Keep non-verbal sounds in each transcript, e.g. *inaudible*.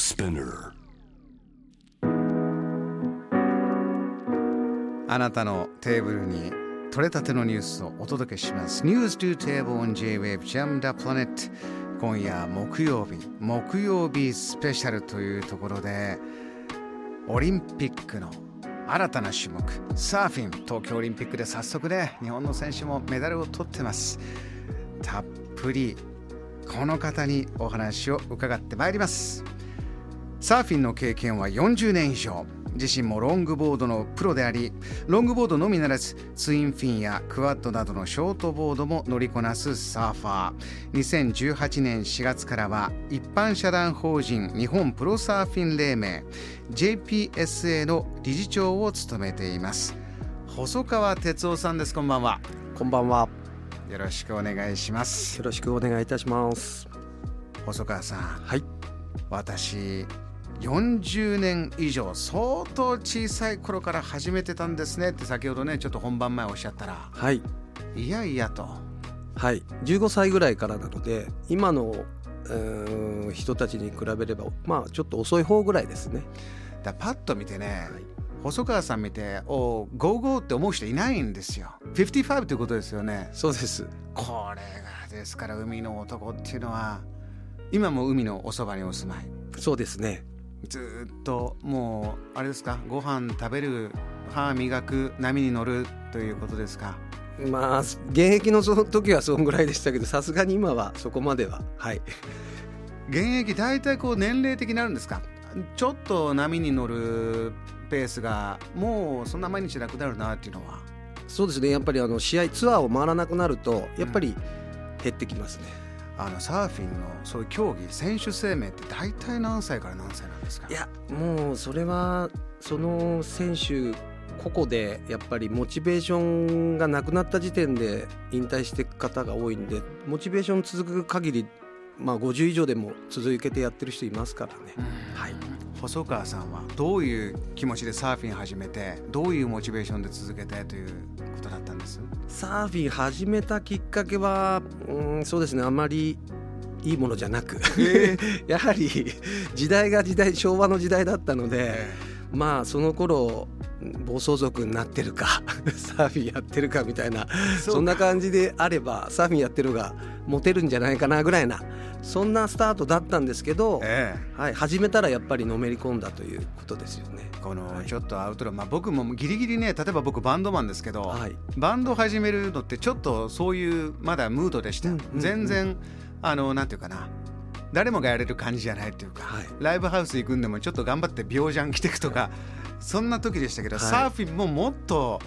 Spinner あなたのテーブルに取れたてのニュースをお届けします。News to Table on J-Wave Jam the Planet 今夜木曜日木曜日スペシャルというところでオリンピックの新たな種目サーフィン東京オリンピックで早速ね日本の選手もメダルを取ってます。たっぷりこの方にお話を伺ってまいります。サーフィンの経験は40年以上。自身もロングボードのプロでありロングボードのみならずツインフィンやクワッドなどのショートボードも乗りこなすサーファー。2018年4月からは一般社団法人日本プロサーフィン連盟 JPSA の理事長を務めています。細川哲夫さんです。こんばんは。こんばんは。よろしくお願いします。よろしくお願いいたします。細川さん。はい。私40年以上相当小さい頃から始めてたんですねって先ほどねちょっと本番前おっしゃったらはい。いやいやとはい。15歳ぐらいからなので、今の人たちに比べれば、まあちょっと遅い方ぐらいですね。だパッと見てね、はい細川さん見ておゴーゴーって思う人いないんですよ55ということですよねそうです。これがですから海の男っていうのは今も海のおそばにお住まいそうですね。ずーっともうあれですか？ご飯食べる歯磨く波に乗るということですか？まあ現役のその時はそんぐらいでしたけど、さすがに今はそこまでは。はい。現役大体こう年齢的になるんですか？ちょっと波に乗るペースがもうそんな毎日なくなるなっていうのはそうですね。やっぱりあの試合ツアーを回らなくなると、やっぱり減ってきますね。あのサーフィンのそういう競技選手生命って大体何歳から何歳なんですか？いやもうそれはその選手個々でやっぱりモチベーションがなくなった時点で引退していく方が多いんでモチベーション続く限りまあ50以上でも続けてやってる人いますからね。はい細川さんはどういう気持ちでサーフィン始めてどういうモチベーションで続けてということだったんです？サーフィン始めたきっかけはうんそうですね。あまりいいものじゃなく *laughs* やはり時代が時代昭和の時代だったので。まあその頃暴走族になってるか *laughs* サーフィンやってるかみたいなそんな感じであればサーフィンやってるがモテるんじゃないかなぐらいなそんなスタートだったんですけど、えはい、始めたらやっぱりのめり込んだということですよね。えこのはい。ちょっとアウトロー、まあ、僕もギリギリね例えば僕バンドマンですけど、はい。バンド始めるのってちょっとそういうまだムードでした、全然あのなんていうかな誰もがやれる感じじゃないっていうか、はい。ライブハウス行くんでもちょっと頑張って病じゃん着てくとかそんな時でしたけど、はい。サーフィンももっと、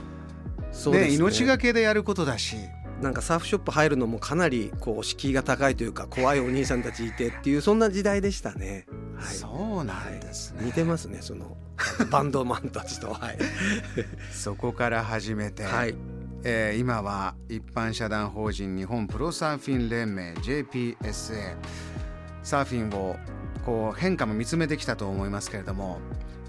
ねね。命がけでやることだし。なんかサーフショップ入るのもかなりこう敷居が高いというか怖いお兄さんたちいてっていうそんな時代でしたね。はい。そうなんですね、似てますねそのバンドマンたちと。はい、そこから始めて、はい。えー今は一般社団法人日本プロサーフィン連盟 JPSA サーフィンをこう変化も見つめてきたと思いますけれども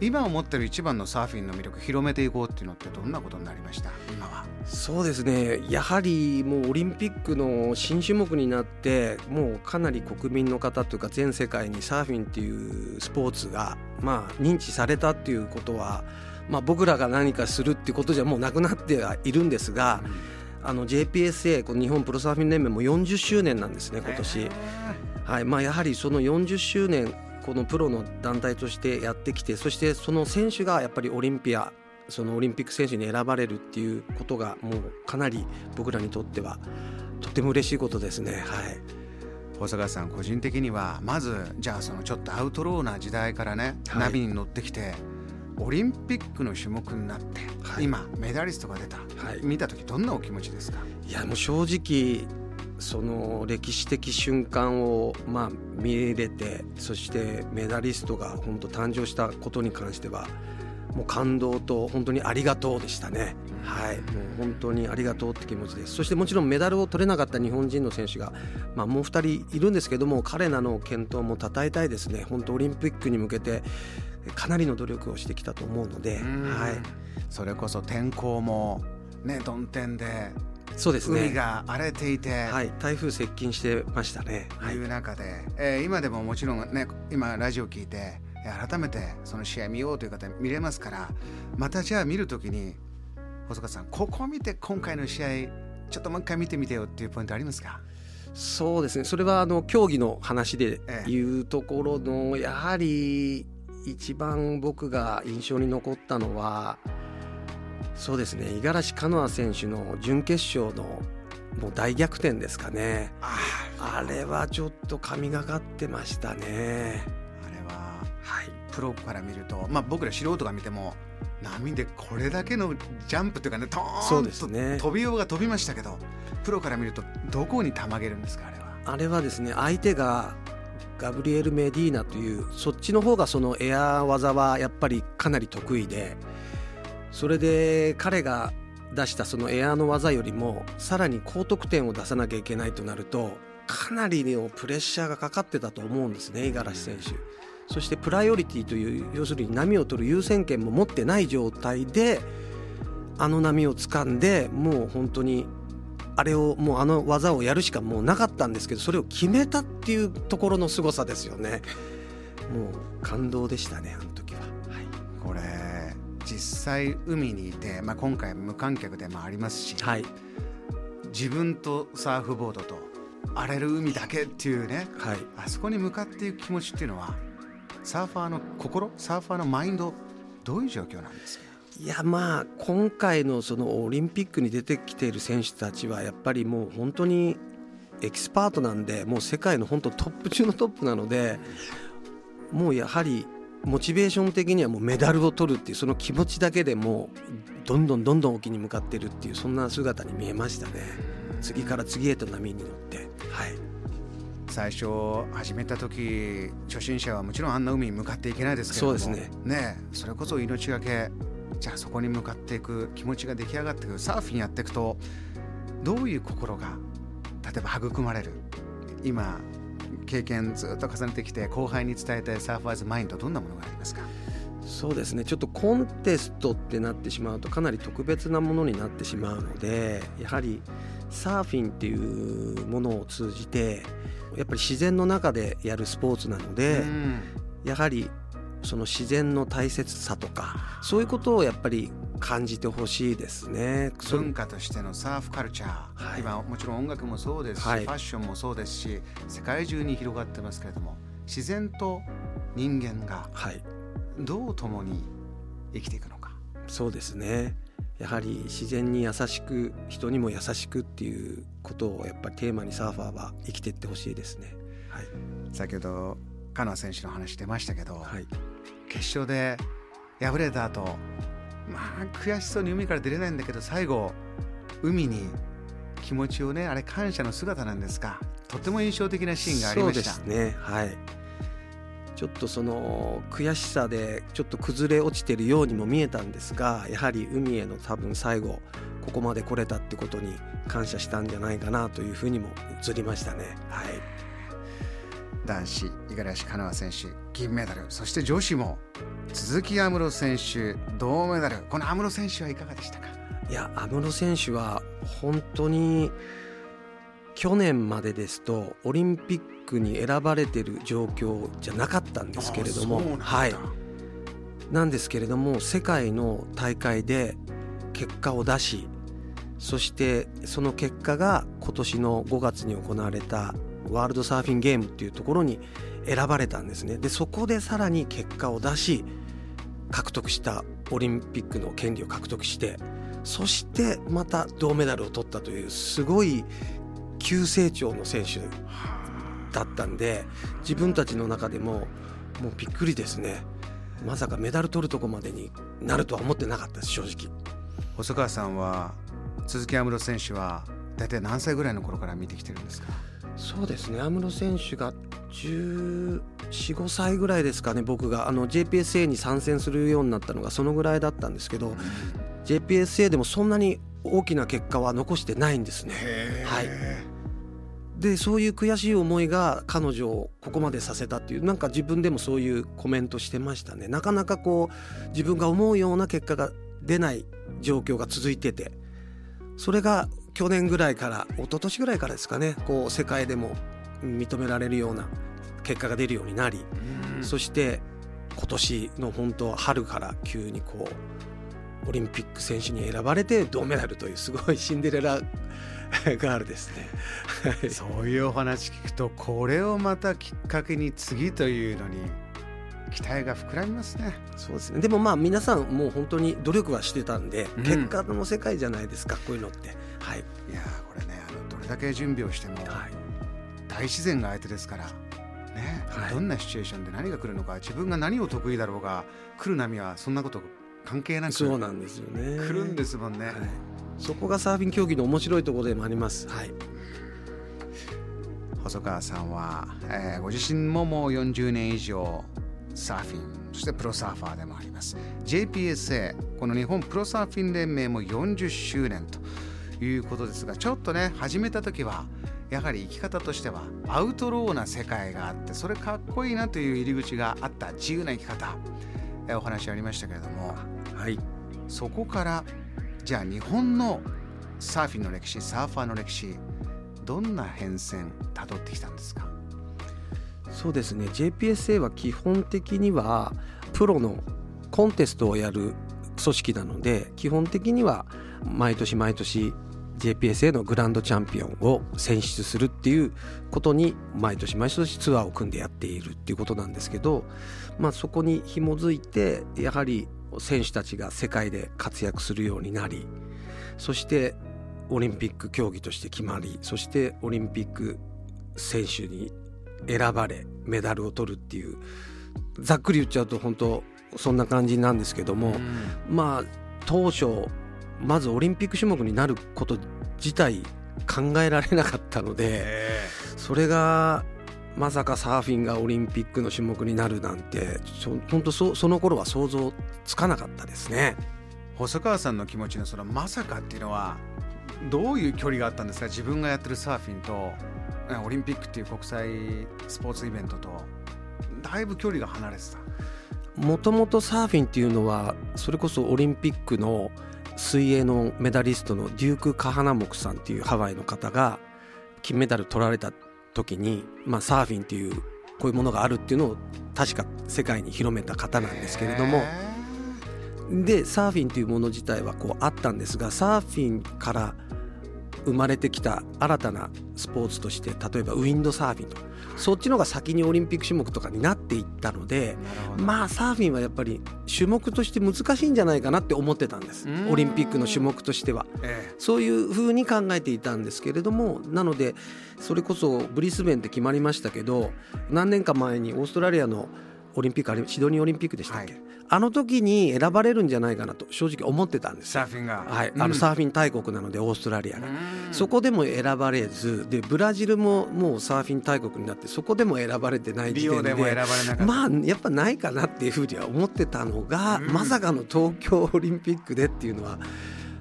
今思ってる一番のサーフィンの魅力広めていこうっていうのってどんなことになりました？今は。そうですね。やはりもうオリンピックの新種目になってもうかなり国民の方というか全世界にサーフィンっていうスポーツがまあ認知されたっていうことは、まあ、僕らが何かするっていうことじゃもうなくなってはいるんですが、あの JPSA この日本プロサーフィン連盟も40周年なんですね今年。はいまあ、やはりその40周年このプロの団体としてやってきてそしてその選手がやっぱりオリンピアそのオリンピック選手に選ばれるっていうことがもうかなり僕らにとってはとても嬉しいことですね。はい。細川さん個人的にはまずじゃあそのちょっとアウトローな時代からね、はい。ナビに乗ってきてオリンピックの種目になって、はい。今メダリストが出た、はい。見た時どんなお気持ちですか？いやもう正直その歴史的瞬間をまあ見れてそしてメダリストが本当誕生したことに関してはもう感動と本当にありがとうでしたね。はい、もう本当にありがとうって気持ちです。そしてもちろんメダルを取れなかった日本人の選手が、まあ、もう2人いるんですけども彼らの健闘も称えたいですね。本当オリンピックに向けてかなりの努力をしてきたと思うので、うんはい、それこそ天候もね曇天でそうですね。海が荒れていて、はい、台風接近してましたね。という中で、えー今でももちろんね今ラジオ聞いてえー改めてその試合見ようという方見れますからまたじゃあ見るときに細川さんここ見て今回の試合ちょっともう一回見てみてよっていうポイントありますか？そうですね。それはあの競技の話でええ。いうところのやはり一番僕が印象に残ったのはそうですね。五十嵐カノア選手の準決勝のもう大逆転ですかね。ああれはちょっと神がかってましたね。あれははい。プロから見ると、まあ、僕ら素人が見ても波でこれだけのジャンプというかねトーンとですね。飛びようが飛びましたけどプロから見るとどこにたまげるんですかあれは。あれはですね相手がガブリエル・メディーナというそっちの方がそのエア技はやっぱりかなり得意でそれで彼が出したそのエアーの技よりもさらに高得点を出さなきゃいけないとなるとかなりのプレッシャーがかかってたと思うんですね五十嵐選手。そしてプライオリティという要するに波を取る優先権も持ってない状態であの波を掴んでもう本当にあれをもうあの技をやるしかもうなかったんですけどそれを決めたっていうところの凄さですよね。もう感動でしたねあの時は、はい。これ実際海にいて、まあ、今回無観客でもありますし、はい。自分とサーフボードと荒れる海だけっていうねはい、あそこに向かっていく気持ちっていうのはサーファーの心サーファーのマインドどういう状況なんですか？いやまあ今回のそのオリンピックに出てきている選手たちはやっぱりもう本当にエキスパートなんでもう世界の本当トップ中のトップなのでもうやはりモチベーション的にはもうメダルを取るっていうその気持ちだけでもうどんどんどんどん沖に向かってるっていうそんな姿に見えましたね。次から次へと波に乗って。はい。最初始めた時初心者はもちろんあんな海に向かっていけないですけれども。そうですね。えそれこそ命がけじゃあそこに向かっていく気持ちが出来上がっていくサーフィンやっていくとどういう心が例えば育まれる？今経験ずっと重ねてきて後輩に伝えたい surfer's mind どんなものがありますか？そうですね。ちょっとコンテストってなってしまうとかなり特別なものになってしまうのでやはりサーフィンっていうものを通じてやっぱり自然の中でやるスポーツなので、うん。やはりその自然の大切さとかそういうことをやっぱり感じてほしいですね。そ文化としてのサーフカルチャー、はい。今もちろん音楽もそうですし、はい。ファッションもそうですし世界中に広がってますけれども自然と人間がはい。どう共に生きていくのか。そうですね。やはり自然に優しく人にも優しくっていうことをやっぱりテーマにサーファーは生きていってほしいですね。はい、先ほどカノア選手の話出ましたけど、はい決勝で敗れた後まあ悔しそうに海から出れないんだけど最後海に気持ちをねあれ感謝の姿なんですか。とても印象的なシーンがありました。そうですね。はい。ちょっとその悔しさでちょっと崩れ落ちてるようにも見えたんですがやはり海への多分最後ここまで来れたってことに感謝したんじゃないかなというふうにも映りましたね。はい。男子五十嵐カノア選手銀メダルそして女子も鈴木安室選手銅メダル。この安室選手はいかがでしたか？いや安室選手は本当に去年までですとオリンピックに選ばれてる状況じゃなかったんですけれどもはい。なんですけれども世界の大会で結果を出しそしてその結果が今年の5月に行われたワールドサーフィンゲームっていうところに選ばれたんですね。でそこでさらに結果を出し獲得したオリンピックの権利を獲得してそしてまた銅メダルを取ったというすごい急成長の選手だったんで自分たちの中でももうびっくりですね。まさかメダル取るとこまでになるとは思ってなかったです正直。細川さんは鈴木安室選手は大体何歳ぐらいの頃から見てきてるんですか？そうですね。安室選手が1415歳ぐらいですかね僕が。あの JPSA に参戦するようになったのがそのぐらいだったんですけど JPSA でもそんなに大きな結果は残してないんですね。はい。でそういう悔しい思いが彼女をここまでさせたっていうなんか自分でもそういうコメントしてましたね。なかなかこう自分が思うような結果が出ない状況が続いててそれが去年ぐらいから一昨年ぐらいからですかねこう世界でも認められるような結果が出るようになり、そして今年の本当春から急にこうオリンピック選手に選ばれて銅メダルというすごいシンデレラガールですね。そういうお話聞くとこれをまたきっかけに次というのに期待が膨らみますね。そうですね。でもまあ皆さんもう本当に努力はしてたんで、うん、結果の世界じゃないですかこういうのってはい。いやこれねあのどれだけ準備をしても、はい、大自然が相手ですからね、はい、どんなシチュエーションで何が来るのか自分が何を得意だろうが来る波はそんなこと関係なくそうなんですよね。来るんですもんね、はい、そこがサーフィン競技の面白いところでもあります、はい、細川さんは、えー、ご自身ももう40年以上サーフィンそしてプロサーファーでもあります。JPSA この日本プロサーフィン連盟も40周年ということですがちょっとね始めた時はやはり生き方としてはアウトローな世界があってそれかっこいいなという入り口があった自由な生き方お話ありましたけれども、はい、そこからじゃあ日本のサーフィンの歴史サーファーの歴史どんな変遷たどってきたんですか？そうですね。JPSA は基本的にはプロのコンテストをやる組織なので基本的には毎年毎年 JPSA のグランドチャンピオンを選出するっていうことに毎年毎年ツアーを組んでやっているっていうことなんですけど、まあ、そこに紐づいてやはり選手たちが世界で活躍するようになりそしてオリンピック競技として決まりそしてオリンピック選手に選ばれメダルを取るっていうざっくり言っちゃうと本当そんな感じなんですけども、まあ当初まずオリンピック種目になること自体考えられなかったのでそれがまさかサーフィンがオリンピックの種目になるなんて本当そその頃は想像つかなかったですね。細川さんの気持ちのそのまさかっていうのはどういう距離があったんですか？自分がやってるサーフィンとオリンピックっていう国際スポーツイベントと。だいぶ距離が離れてた。もともとサーフィンっていうのはそれこそオリンピックの水泳のメダリストのデューク・カハナモクさんっていうハワイの方が金メダル取られた時に、まあ、サーフィンっていうこういうものがあるっていうのを確か世界に広めた方なんですけれども。でサーフィンというもの自体はこうあったんですがサーフィンから生まれてきた新たなスポーツとして例えばウィンドサーフィンとかそっちのが先にオリンピック種目とかになっていったのでまあサーフィンはやっぱり種目として難しいんじゃないかなって思ってたんです。オリンピックの種目としては、ええ、そういうふうに考えていたんですけれどもなのでそれこそブリスベンって決まりましたけど何年か前にオーストラリアのオリンピックシドニーオリンピックでしたっけ、はい、あの時に選ばれるんじゃないかなと正直思ってたんです。サーフィンが、はい、あのサーフィン大国なのでオーストラリアが、そこでも選ばれずでブラジルももうサーフィン大国になってそこでも選ばれてない時点でまあやっぱないかなっていうふうには思ってたのが、まさかの東京オリンピックでっていうのは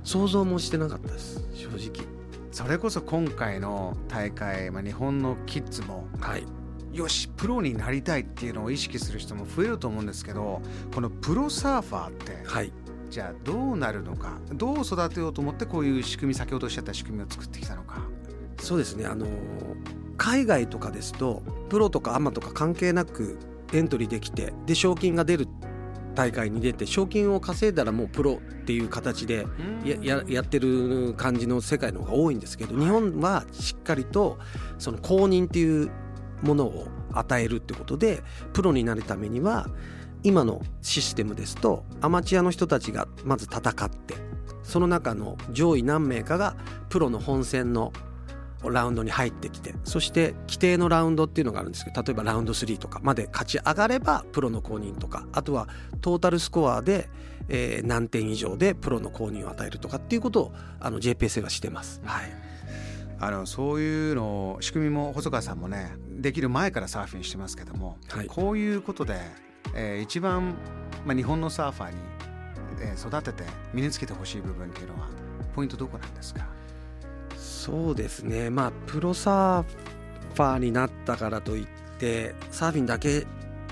想像もしてなかったです。正直。それこそ今回の大会、まあ、日本のキッズも、はい、よしプロになりたいっていうのを意識する人も増えると思うんですけどこのプロサーファーって、はい、じゃあどうなるのか？どう育てようと思ってこういう仕組み先ほどおっしゃった仕組みを作ってきたのか？そうですね。あの海外とかですとプロとかアマとか関係なくエントリーできてで賞金が出る大会に出て賞金を稼いだらもうプロっていう形でややってる感じの世界の方が多いんですけど日本はしっかりとその公認っていうものを与えるってことでプロになるためには今のシステムですとアマチュアの人たちがまず戦ってその中の上位何名かがプロの本戦のラウンドに入ってきてそして規定のラウンドっていうのがあるんですけど例えばラウンド3とかまで勝ち上がればプロの公認とかあとはトータルスコアで、えー、何点以上でプロの公認を与えるとかっていうことをあの JPSA はしてます。はいあのそういうの仕組みも細川さんもねできる前からサーフィンしてますけども、はい、こういうことで、えー、一番、まあ、日本のサーファーに、えー、育てて身につけてほしい部分っていうのはポイントどこなんですか？そうですね。まあプロサーファーになったからといってサーフィンだけ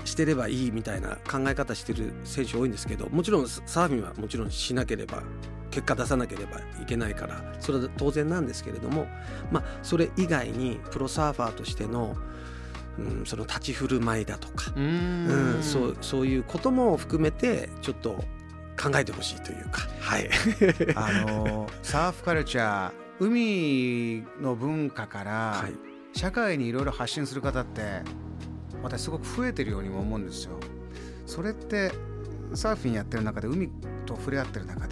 してればいいみたいな考え方してる選手多いんですけどもちろんサーフィンはもちろんしなければ結果出さなければいけないからそれは当然なんですけれども、まあ、それ以外にプロサーファーとしての、うん、その立ち振る舞いだとか、うん。そうそういうことも含めてちょっと考えてほしいというか、はい、*laughs* あのサーフカルチャー海の文化から社会にいろいろ発信する方って私すごく増えてるようにも思うんですよ。それってサーフィンやってる中で海と触れ合ってる中で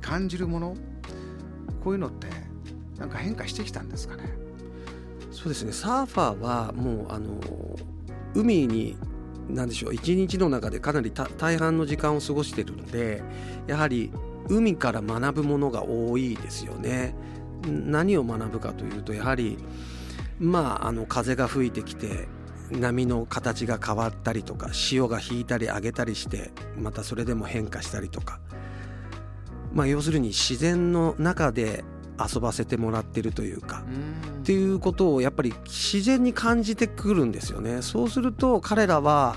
感じるもの、こういうのってなんか変化してきたんですかね？そうですねサーファーはもうあの海に何でしょう一日の中でかなり大半の時間を過ごしているのでやはり海から学ぶものが多いですよね。何を学ぶかというとやはりまああの風が吹いてきて波の形が変わったりとか潮が引いたり上げたりしてまたそれでも変化したりとか、まあ、要するに自然の中で遊ばせてもらってるというかっていうことをやっぱり自然に感じてくるんですよね。そうすると彼らは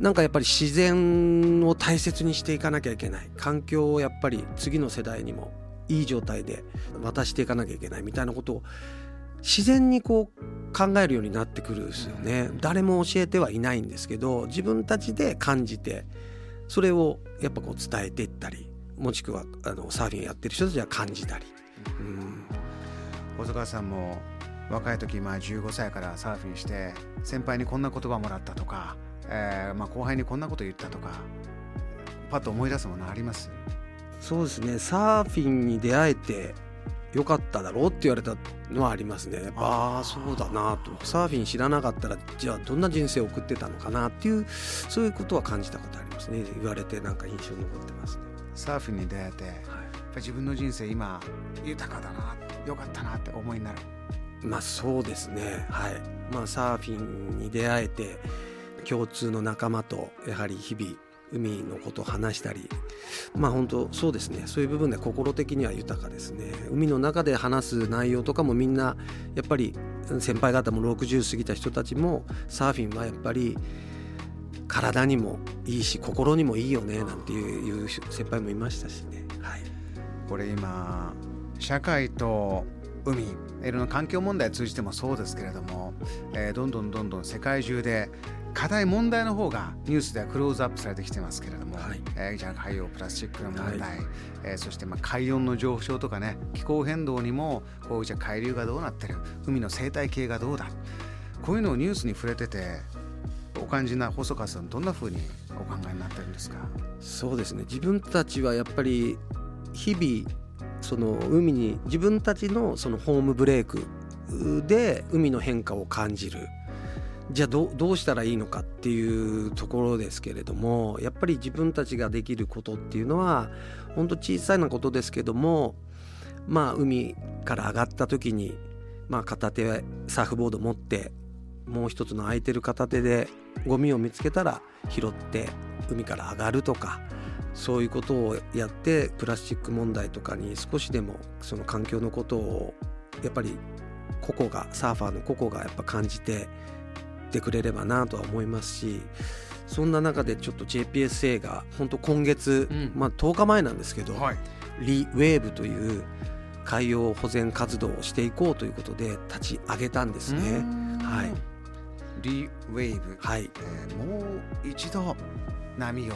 なんかやっぱり自然を大切にしていかなきゃいけない環境をやっぱり次の世代にもいい状態で渡していかなきゃいけないみたいなことを自然にこう考えるようになってくるんですよね。誰も教えてはいないんですけど自分たちで感じてそれをやっぱこう伝えていったりもしくはあのサーフィンやってる人たちは感じたり。うん、細川さんも若い時まあ15歳からサーフィンして先輩にこんな言葉もらったとか、えー、まあ後輩にこんなこと言ったとかパッと思い出すものあります？そうですね。サーフィンに出会えてよかっただろうって言われたのはありますね。ああそうだなと。サーフィン知らなかったらじゃあどんな人生を送ってたのかなっていうそういうことは感じたことありますね。言われてなんか印象に残ってますねサーフィンに出会えて、はい、自分の人生今豊かだなよかったなって思いになる。まあそうですね。はい。まあサーフィンに出会えて共通の仲間とやはり日々海のことを話したりまあ本当そうですね。そういう部分で心的には豊かですね。海の中で話す内容とかもみんなやっぱり先輩方も60過ぎた人たちもサーフィンはやっぱり体にもいいし心にもいいよねなんていう先輩もいましたしね、はい、これ今社会と海いろんな環境問題を通じてもそうですけれども、えー、どんどんどんどん世界中で課題問題の方がニュースではクローズアップされてきてますけれども、はい、えー、じゃあ海洋プラスチックの問題、はい、えー、そしてまあ海温の上昇とかね気候変動にもこうじゃ海流がどうなってる海の生態系がどうだこういうのをニュースに触れててお感じな細川さんどんなふうにお考えになってるんですか？そうですね。自分たちはやっぱり日々その海に自分たちのそのホームブレイクで海の変化を感じる。じゃあどどうしたらいいのかっていうところですけれどもやっぱり自分たちができることっていうのは本当小さいなことですけどもまあ海から上がった時に、まあ、片手サーフボード持ってもう一つの空いてる片手でゴミを見つけたら拾って海から上がるとかそういうことをやってプラスチック問題とかに少しでもその環境のことをやっぱり個々がサーファーの個々がやっぱ感じてってくれればなとは思いますしそんな中でちょっと JPSA が本当今月、うん、まあ、10日前なんですけど、はい、リウェーブという海洋保全活動をしていこうということで立ち上げたんですね。はい、リウェーブ、はい。えー、もう一度波を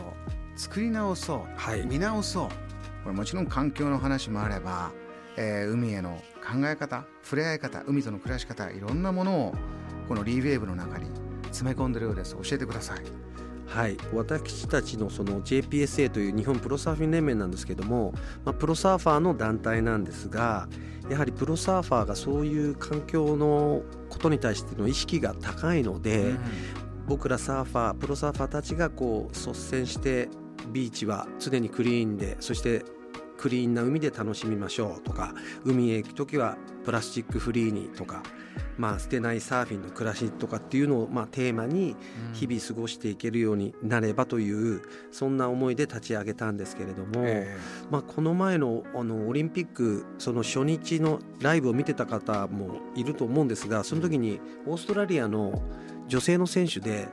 作り直そう、はい、見直そう。これもちろん環境の話もあれば、えー、海への考え方触れ合い方海との暮らし方いろんなものをこのリーウェーブの中に詰め込んでるようです。教えてくださいはい。私たちのその JPSA という日本プロサーフィン連盟なんですけども、まあ、プロサーファーの団体なんですがやはりプロサーファーがそういう環境のことに対しての意識が高いので、うん、僕らサーファープロサーファーたちがこう率先してビーチは常にクリーンでそしてクリーンな海で楽しみましょうとか海へ行く時はプラスチックフリーにとかまあ、捨てないサーフィンの暮らしとかっていうのをまあテーマに日々過ごしていけるようになればというそんな思いで立ち上げたんですけれども、まあ、この前のあのオリンピックその初日のライブを見てた方もいると思うんですがその時にオーストラリアの女性の選手で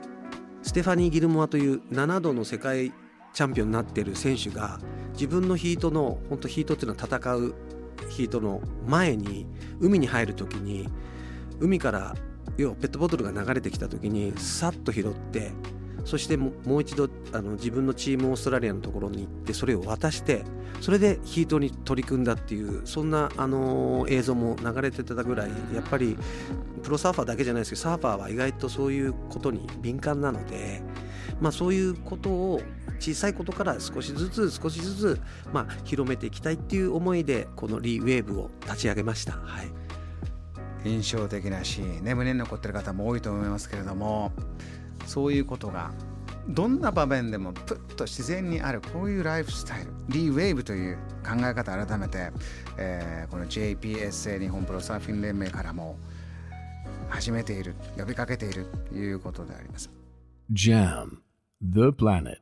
ステファニー・ギルモアという7度の世界チャンピオンになってる選手が自分のヒートの本当ヒートっていうのは戦うヒートの前に海に入る時に海から要はペットボトルが流れてきた時にさっと拾ってそしてもう一度あの自分のチームオーストラリアのところに行ってそれを渡してそれでヒートに取り組んだっていうそんな、あの映像も流れてたぐらいやっぱりプロサーファーだけじゃないですけどサーファーは意外とそういうことに敏感なので、まあ、そういうことを小さいことから少しずつ少しずつ、まあ、広めていきたいっていう思いでこのリーウェーブを立ち上げました。はい印象的なシーンね胸に残ってる方も多いと思いますけれどもそういうことがどんな場面でもプッと自然にあるこういうライフスタイルリーウェーブという考え方改めて、えー、この JPSA 日本プロサーフィン連盟からも始めている呼びかけているということであります。JAM The Planet